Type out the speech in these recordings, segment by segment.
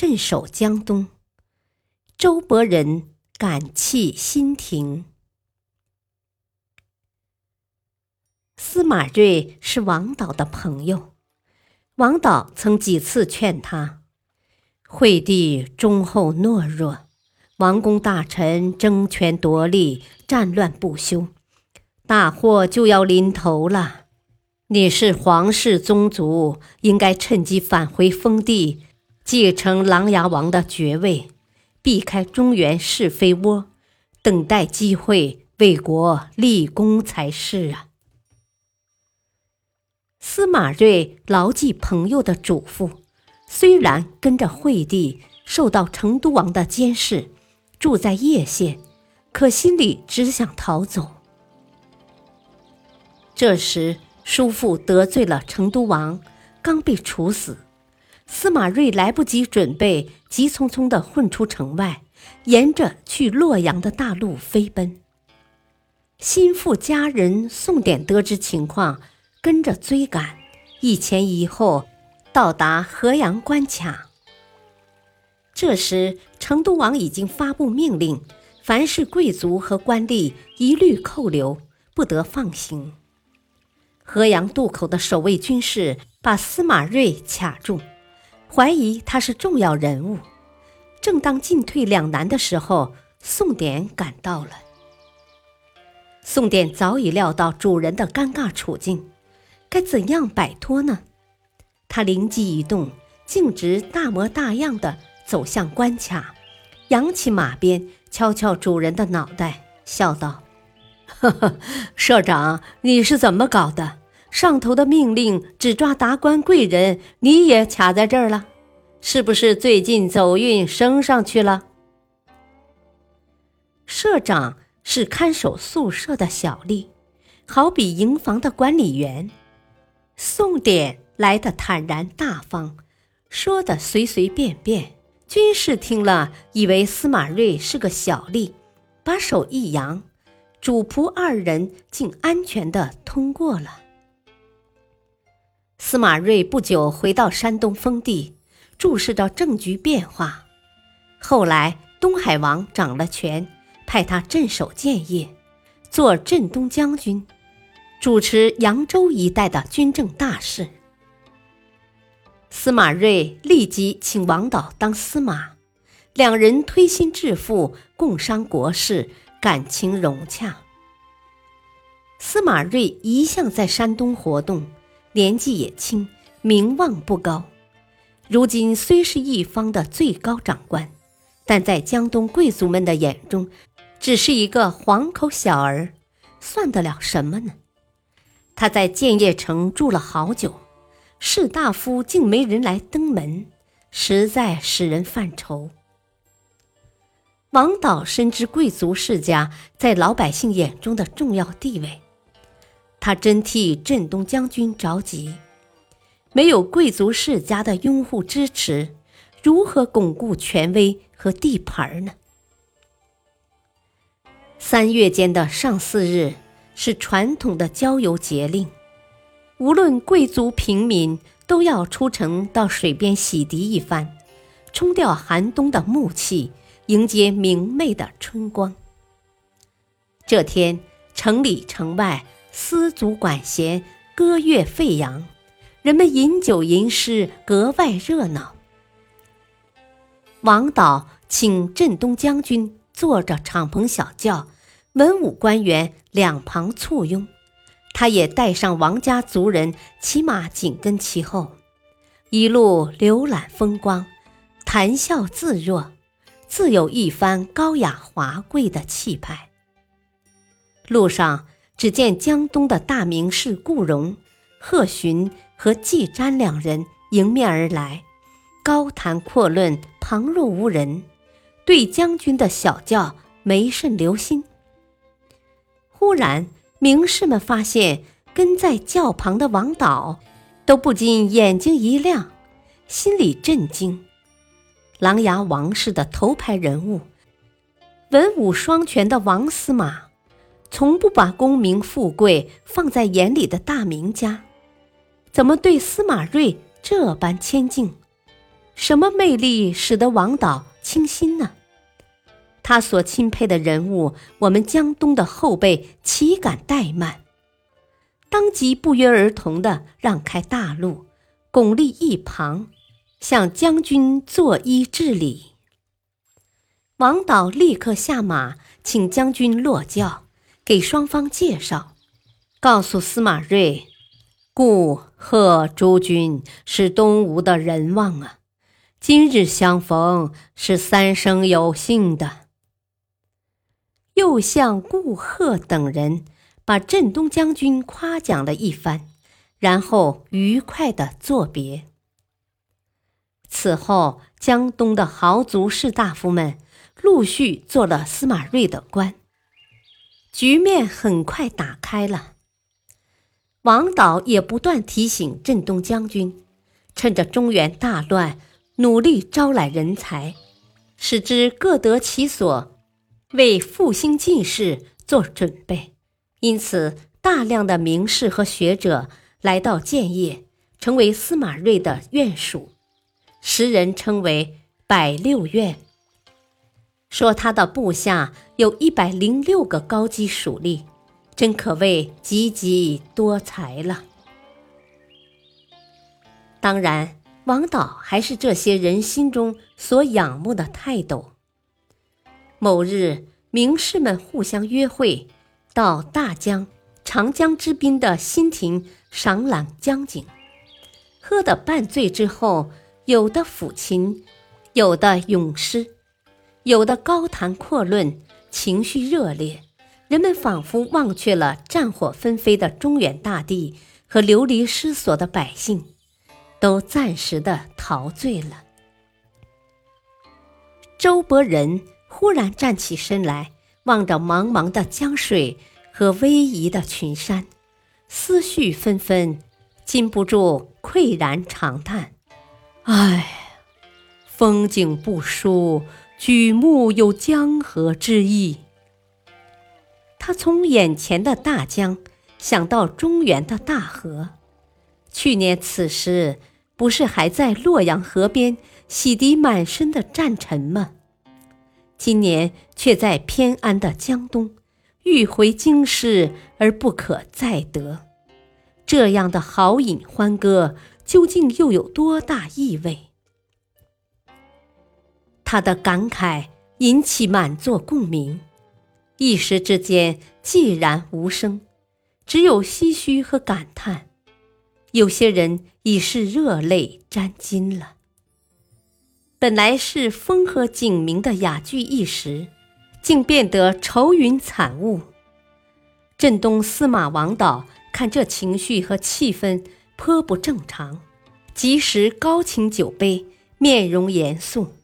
镇守江东，周伯仁感泣心停。司马睿是王导的朋友，王导曾几次劝他：惠帝忠厚懦弱，王公大臣争权夺利，战乱不休，大祸就要临头了。你是皇室宗族，应该趁机返回封地，继承琅琊王的爵位，避开中原是非窝，等待机会为国立功才是啊！司马睿牢记朋友的嘱咐，虽然跟着惠帝受到成都王的监视，住在叶县，可心里只想逃走。这时。叔父得罪了成都王，刚被处死。司马睿来不及准备，急匆匆地混出城外，沿着去洛阳的大路飞奔。心腹家人宋典得知情况，跟着追赶，一前一后，到达河阳关卡。这时，成都王已经发布命令，凡是贵族和官吏一律扣留，不得放行。河阳渡口的守卫军士把司马睿卡住，怀疑他是重要人物。正当进退两难的时候，宋典赶到了。宋典早已料到主人的尴尬处境，该怎样摆脱呢？他灵机一动，径直大模大样的走向关卡，扬起马鞭，敲敲主人的脑袋，笑道。呵呵，社长，你是怎么搞的？上头的命令只抓达官贵人，你也卡在这儿了，是不是最近走运升上去了？社长是看守宿舍的小吏，好比营房的管理员。宋典来的坦然大方，说的随随便便，军士听了以为司马睿是个小吏，把手一扬。主仆二人竟安全的通过了。司马睿不久回到山东封地，注视着政局变化。后来东海王掌了权，派他镇守建业，做镇东将军，主持扬州一带的军政大事。司马睿立即请王导当司马，两人推心置腹，共商国事。感情融洽。司马睿一向在山东活动，年纪也轻，名望不高。如今虽是一方的最高长官，但在江东贵族们的眼中，只是一个黄口小儿，算得了什么呢？他在建业城住了好久，士大夫竟没人来登门，实在使人犯愁。王导深知贵族世家在老百姓眼中的重要地位，他真替镇东将军着急。没有贵族世家的拥护支持，如何巩固权威和地盘呢？三月间的上巳日是传统的郊游节令，无论贵族平民都要出城到水边洗涤一番，冲掉寒冬的暮气。迎接明媚的春光。这天，城里城外，丝竹管弦，歌乐沸扬，人们饮酒吟诗，格外热闹。王导请镇东将军坐着敞篷小轿，文武官员两旁簇拥，他也带上王家族人，骑马紧跟其后，一路浏览风光，谈笑自若。自有一番高雅华贵的气派。路上，只见江东的大名士顾荣、贺询和季瞻两人迎面而来，高谈阔论，旁若无人，对将军的小叫没甚留心。忽然，名士们发现跟在轿旁的王导，都不禁眼睛一亮，心里震惊。琅琊王氏的头牌人物，文武双全的王司马，从不把功名富贵放在眼里的大名家，怎么对司马睿这般谦敬？什么魅力使得王导倾心呢？他所钦佩的人物，我们江东的后辈岂敢怠慢？当即不约而同地让开大路，拱立一旁。向将军作揖致礼。王导立刻下马，请将军落轿，给双方介绍，告诉司马睿：“故贺诸君是东吴的人望啊，今日相逢是三生有幸的。”又向顾贺等人把镇东将军夸奖了一番，然后愉快的作别。此后，江东的豪族士大夫们陆续做了司马睿的官，局面很快打开了。王导也不断提醒镇东将军，趁着中原大乱，努力招揽人才，使之各得其所，为复兴进士做准备。因此，大量的名士和学者来到建业，成为司马睿的院属。时人称为百六院，说他的部下有一百零六个高级属吏，真可谓积极多才了。当然，王导还是这些人心中所仰慕的泰斗。某日，名士们互相约会，到大江、长江之滨的新亭赏览江景，喝得半醉之后。有的抚琴，有的咏诗，有的高谈阔论，情绪热烈。人们仿佛忘却了战火纷飞的中原大地和流离失所的百姓，都暂时的陶醉了。周伯仁忽然站起身来，望着茫茫的江水和逶迤的群山，思绪纷纷，禁不住喟然长叹。唉，风景不输，举目有江河之意。他从眼前的大江想到中原的大河，去年此时不是还在洛阳河边洗涤满身的战尘吗？今年却在偏安的江东，欲回京师而不可再得，这样的豪饮欢歌。究竟又有多大意味？他的感慨引起满座共鸣，一时之间寂然无声，只有唏嘘和感叹。有些人已是热泪沾襟了。本来是风和景明的雅聚一时，竟变得愁云惨雾。镇东司马王导看这情绪和气氛。颇不正常，即时高擎酒杯，面容严肃，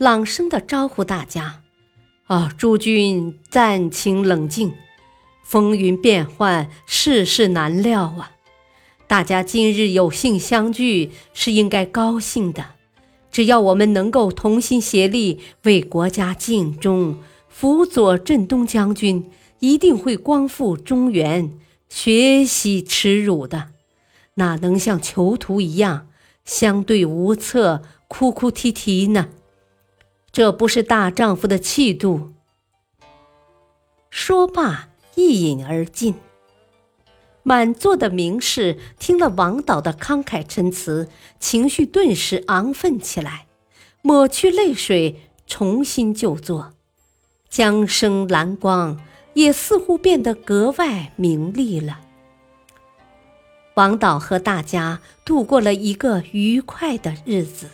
朗声的招呼大家：“啊，诸君暂请冷静，风云变幻，世事难料啊！大家今日有幸相聚，是应该高兴的。只要我们能够同心协力，为国家尽忠，辅佐镇东将军，一定会光复中原，学习耻辱的。”哪能像囚徒一样相对无策、哭哭啼啼呢？这不是大丈夫的气度。说罢，一饮而尽。满座的名士听了王导的慷慨陈词，情绪顿时昂奋起来，抹去泪水，重新就坐。江声蓝光也似乎变得格外明丽了。王导和大家度过了一个愉快的日子。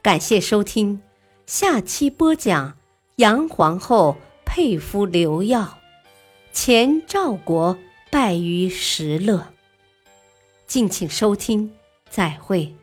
感谢收听，下期播讲杨皇后佩服刘耀，前赵国败于石勒。敬请收听，再会。